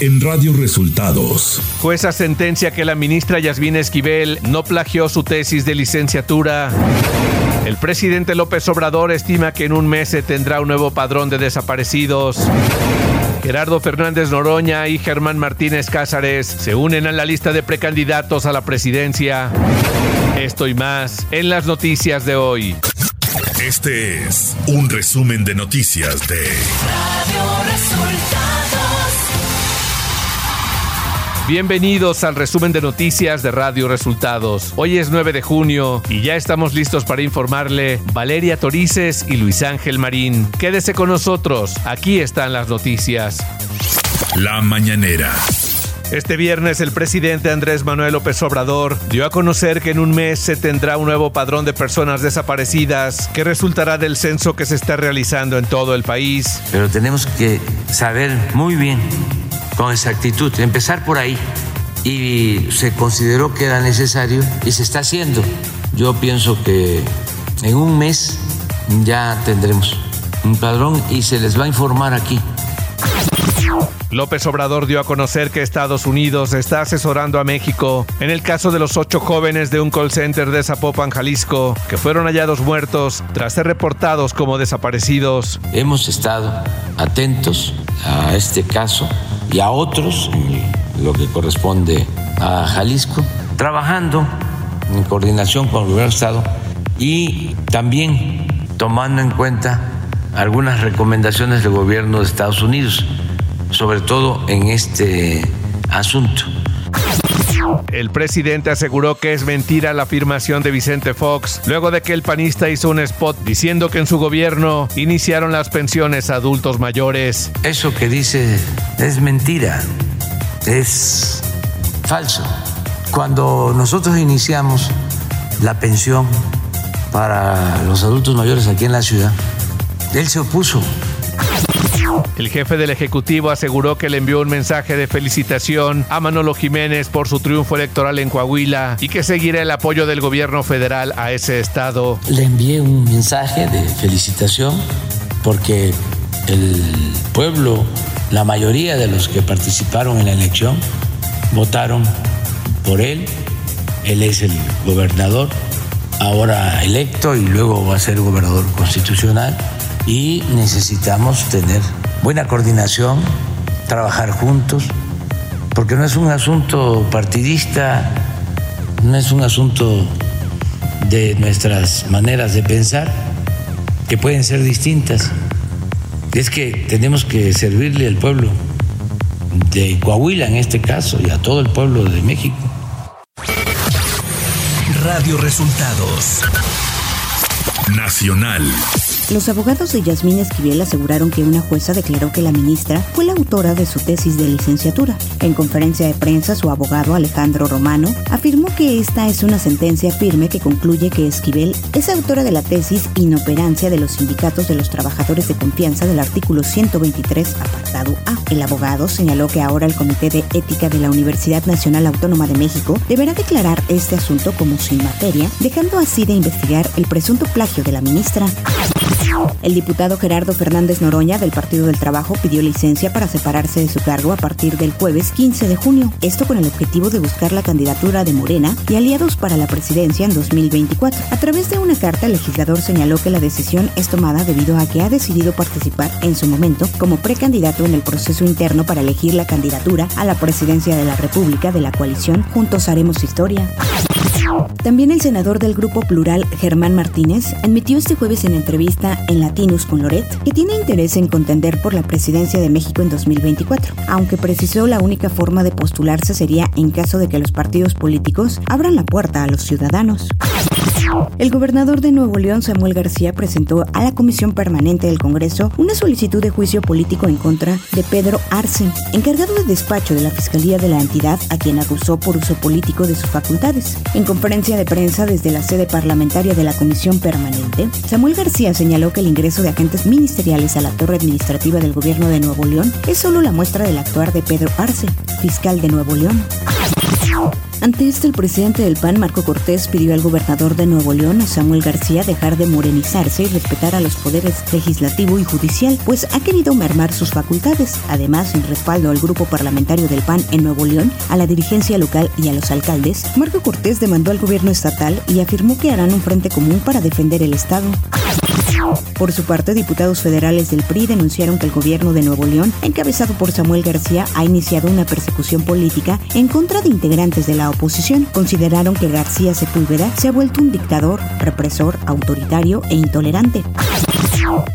en Radio Resultados. Jueza sentencia que la ministra Yasmín Esquivel no plagió su tesis de licenciatura. El presidente López Obrador estima que en un mes se tendrá un nuevo padrón de desaparecidos. Gerardo Fernández Noroña y Germán Martínez Cázares se unen a la lista de precandidatos a la presidencia. Esto y más en las noticias de hoy. Este es un resumen de noticias de Radio Resultados. Bienvenidos al resumen de noticias de Radio Resultados. Hoy es 9 de junio y ya estamos listos para informarle Valeria Torices y Luis Ángel Marín. Quédese con nosotros, aquí están las noticias. La mañanera. Este viernes el presidente Andrés Manuel López Obrador dio a conocer que en un mes se tendrá un nuevo padrón de personas desaparecidas que resultará del censo que se está realizando en todo el país. Pero tenemos que saber muy bien, con exactitud, empezar por ahí. Y se consideró que era necesario y se está haciendo. Yo pienso que en un mes ya tendremos un padrón y se les va a informar aquí López Obrador dio a conocer que Estados Unidos está asesorando a México en el caso de los ocho jóvenes de un call center de Zapopan, Jalisco, que fueron hallados muertos tras ser reportados como desaparecidos. Hemos estado atentos a este caso y a otros, en lo que corresponde a Jalisco, trabajando en coordinación con el gobierno de Estado y también tomando en cuenta algunas recomendaciones del gobierno de Estados Unidos sobre todo en este asunto. El presidente aseguró que es mentira la afirmación de Vicente Fox luego de que el panista hizo un spot diciendo que en su gobierno iniciaron las pensiones a adultos mayores. Eso que dice es mentira, es falso. Cuando nosotros iniciamos la pensión para los adultos mayores aquí en la ciudad, él se opuso el jefe del Ejecutivo aseguró que le envió un mensaje de felicitación a Manolo Jiménez por su triunfo electoral en Coahuila y que seguirá el apoyo del gobierno federal a ese estado. Le envié un mensaje de felicitación porque el pueblo, la mayoría de los que participaron en la elección, votaron por él. Él es el gobernador, ahora electo y luego va a ser gobernador constitucional y necesitamos tener buena coordinación, trabajar juntos, porque no es un asunto partidista, no es un asunto de nuestras maneras de pensar, que pueden ser distintas. Es que tenemos que servirle al pueblo de Coahuila en este caso y a todo el pueblo de México. Radio Resultados Nacional. Los abogados de Yasmín Esquivel aseguraron que una jueza declaró que la ministra fue la autora de su tesis de licenciatura. En conferencia de prensa, su abogado Alejandro Romano afirmó que esta es una sentencia firme que concluye que Esquivel es autora de la tesis Inoperancia de los sindicatos de los trabajadores de confianza del artículo 123, apartado A. El abogado señaló que ahora el Comité de Ética de la Universidad Nacional Autónoma de México deberá declarar este asunto como sin materia, dejando así de investigar el presunto plagio de la ministra. El diputado Gerardo Fernández Noroña del Partido del Trabajo pidió licencia para separarse de su cargo a partir del jueves 15 de junio, esto con el objetivo de buscar la candidatura de Morena y aliados para la presidencia en 2024. A través de una carta, el legislador señaló que la decisión es tomada debido a que ha decidido participar en su momento como precandidato en el proceso interno para elegir la candidatura a la presidencia de la República de la coalición Juntos Haremos Historia. También el senador del Grupo Plural, Germán Martínez, admitió este jueves en entrevista en Latinus con Loret que tiene interés en contender por la presidencia de México en 2024, aunque precisó la única forma de postularse sería en caso de que los partidos políticos abran la puerta a los ciudadanos. El gobernador de Nuevo León, Samuel García, presentó a la Comisión Permanente del Congreso una solicitud de juicio político en contra de Pedro Arce, encargado de despacho de la Fiscalía de la entidad, a quien acusó por uso político de sus facultades. En conferencia de prensa desde la sede parlamentaria de la Comisión Permanente, Samuel García señaló que el ingreso de agentes ministeriales a la torre administrativa del gobierno de Nuevo León es solo la muestra del actuar de Pedro Arce, fiscal de Nuevo León. Ante esto, el presidente del PAN, Marco Cortés, pidió al gobernador de Nuevo León, Samuel García, dejar de morenizarse y respetar a los poderes legislativo y judicial, pues ha querido mermar sus facultades. Además, en respaldo al grupo parlamentario del PAN en Nuevo León, a la dirigencia local y a los alcaldes, Marco Cortés demandó al gobierno estatal y afirmó que harán un frente común para defender el Estado. Por su parte, diputados federales del PRI denunciaron que el gobierno de Nuevo León, encabezado por Samuel García, ha iniciado una persecución política en contra de integrantes de la oposición. Consideraron que García Sepúlveda se ha vuelto un dictador, represor, autoritario e intolerante.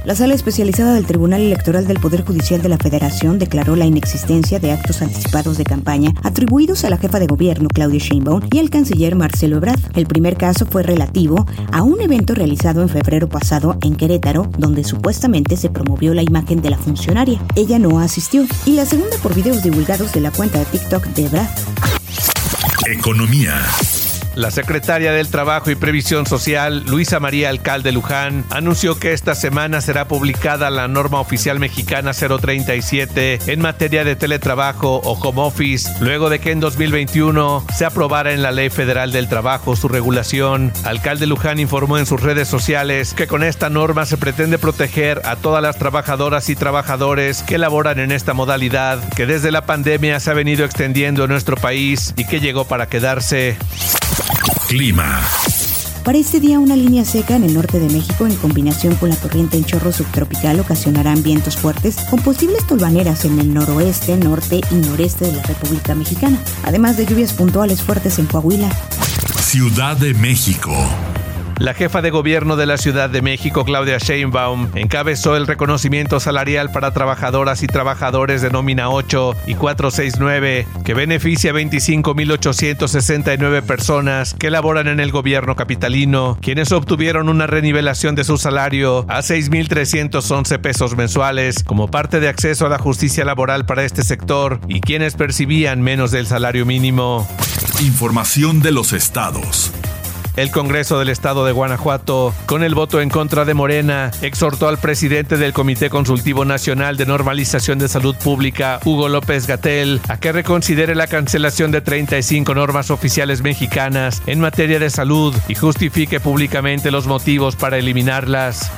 La sala especializada del Tribunal Electoral del Poder Judicial de la Federación declaró la inexistencia de actos anticipados de campaña atribuidos a la jefa de gobierno Claudia Sheinbaum y al canciller Marcelo Ebrard. El primer caso fue relativo a un evento realizado en febrero pasado en Querétaro, donde supuestamente se promovió la imagen de la funcionaria. Ella no asistió. Y la segunda por videos divulgados de la cuenta de TikTok de Ebrard. Economía. La secretaria del Trabajo y Previsión Social, Luisa María Alcalde Luján, anunció que esta semana será publicada la norma oficial mexicana 037 en materia de teletrabajo o home office, luego de que en 2021 se aprobara en la Ley Federal del Trabajo su regulación. Alcalde Luján informó en sus redes sociales que con esta norma se pretende proteger a todas las trabajadoras y trabajadores que laboran en esta modalidad, que desde la pandemia se ha venido extendiendo en nuestro país y que llegó para quedarse. Clima. Para este día, una línea seca en el norte de México, en combinación con la corriente en chorro subtropical, ocasionarán vientos fuertes con posibles tolvaneras en el noroeste, norte y noreste de la República Mexicana, además de lluvias puntuales fuertes en Coahuila. Ciudad de México. La jefa de gobierno de la Ciudad de México, Claudia Sheinbaum, encabezó el reconocimiento salarial para trabajadoras y trabajadores de nómina 8 y 469, que beneficia a 25.869 personas que laboran en el gobierno capitalino, quienes obtuvieron una renivelación de su salario a 6.311 pesos mensuales como parte de acceso a la justicia laboral para este sector y quienes percibían menos del salario mínimo. Información de los estados. El Congreso del Estado de Guanajuato, con el voto en contra de Morena, exhortó al presidente del Comité Consultivo Nacional de Normalización de Salud Pública, Hugo López Gatel, a que reconsidere la cancelación de 35 normas oficiales mexicanas en materia de salud y justifique públicamente los motivos para eliminarlas.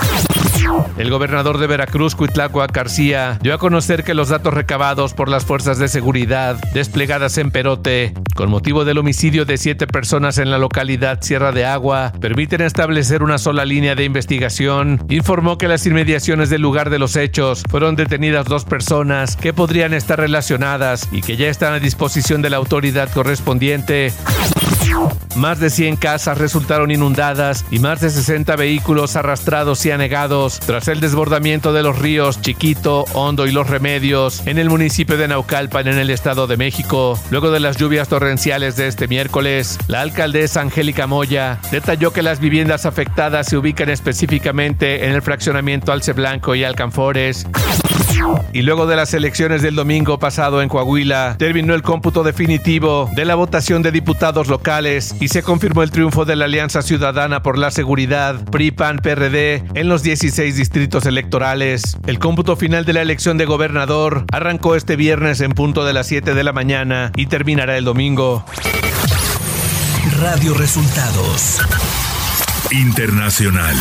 El gobernador de Veracruz, Cuitlacua García, dio a conocer que los datos recabados por las fuerzas de seguridad desplegadas en Perote, con motivo del homicidio de siete personas en la localidad Sierra de Agua, permiten establecer una sola línea de investigación. Informó que las inmediaciones del lugar de los hechos fueron detenidas dos personas que podrían estar relacionadas y que ya están a disposición de la autoridad correspondiente. Más de 100 casas resultaron inundadas y más de 60 vehículos arrastrados y anegados tras el desbordamiento de los ríos Chiquito, Hondo y Los Remedios en el municipio de Naucalpan en el Estado de México. Luego de las lluvias torrenciales de este miércoles, la alcaldesa Angélica Moya detalló que las viviendas afectadas se ubican específicamente en el fraccionamiento Alce Blanco y Alcanfores. Y luego de las elecciones del domingo pasado en Coahuila, terminó el cómputo definitivo de la votación de diputados locales y se confirmó el triunfo de la Alianza Ciudadana por la Seguridad, PRI-PAN-PRD, en los 16 distritos electorales. El cómputo final de la elección de gobernador arrancó este viernes en punto de las 7 de la mañana y terminará el domingo. Radio Resultados. Internacional.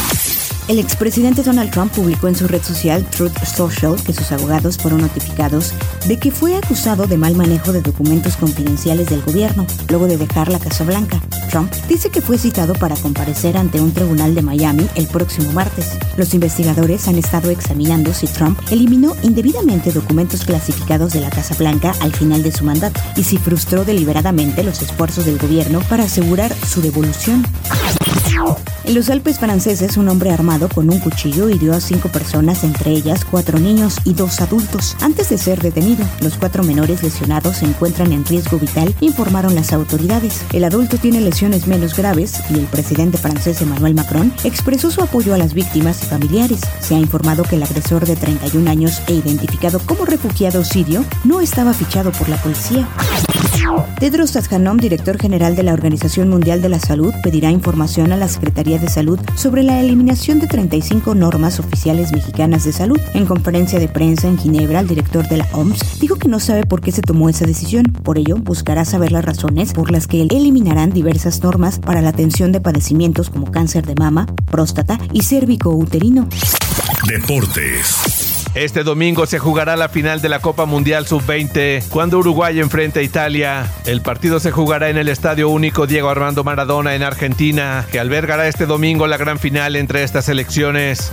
El expresidente Donald Trump publicó en su red social Truth Social que sus abogados fueron notificados de que fue acusado de mal manejo de documentos confidenciales del gobierno, luego de dejar la Casa Blanca. Trump dice que fue citado para comparecer ante un tribunal de Miami el próximo martes. Los investigadores han estado examinando si Trump eliminó indebidamente documentos clasificados de la Casa Blanca al final de su mandato y si frustró deliberadamente los esfuerzos del gobierno para asegurar su devolución. En los Alpes franceses, un hombre armado con un cuchillo hirió a cinco personas, entre ellas cuatro niños y dos adultos, antes de ser detenido. Los cuatro menores lesionados se encuentran en riesgo vital, informaron las autoridades. El adulto tiene lesiones menos graves y el presidente francés Emmanuel Macron expresó su apoyo a las víctimas y familiares. Se ha informado que el agresor de 31 años e identificado como refugiado sirio no estaba fichado por la policía. Tedros Adhanom, director general de la Organización Mundial de la Salud, pedirá información a la Secretaría de Salud sobre la eliminación de 35 normas oficiales mexicanas de salud. En conferencia de prensa en Ginebra, el director de la OMS dijo que no sabe por qué se tomó esa decisión. Por ello, buscará saber las razones por las que eliminarán diversas normas para la atención de padecimientos como cáncer de mama, próstata y cérvico uterino. Deportes. Este domingo se jugará la final de la Copa Mundial Sub-20 cuando Uruguay enfrenta a Italia. El partido se jugará en el Estadio Único Diego Armando Maradona en Argentina, que albergará este domingo la gran final entre estas selecciones.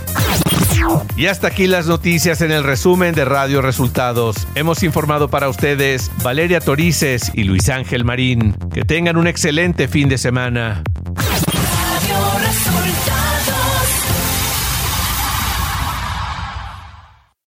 Y hasta aquí las noticias en el resumen de Radio Resultados. Hemos informado para ustedes Valeria Torices y Luis Ángel Marín. Que tengan un excelente fin de semana.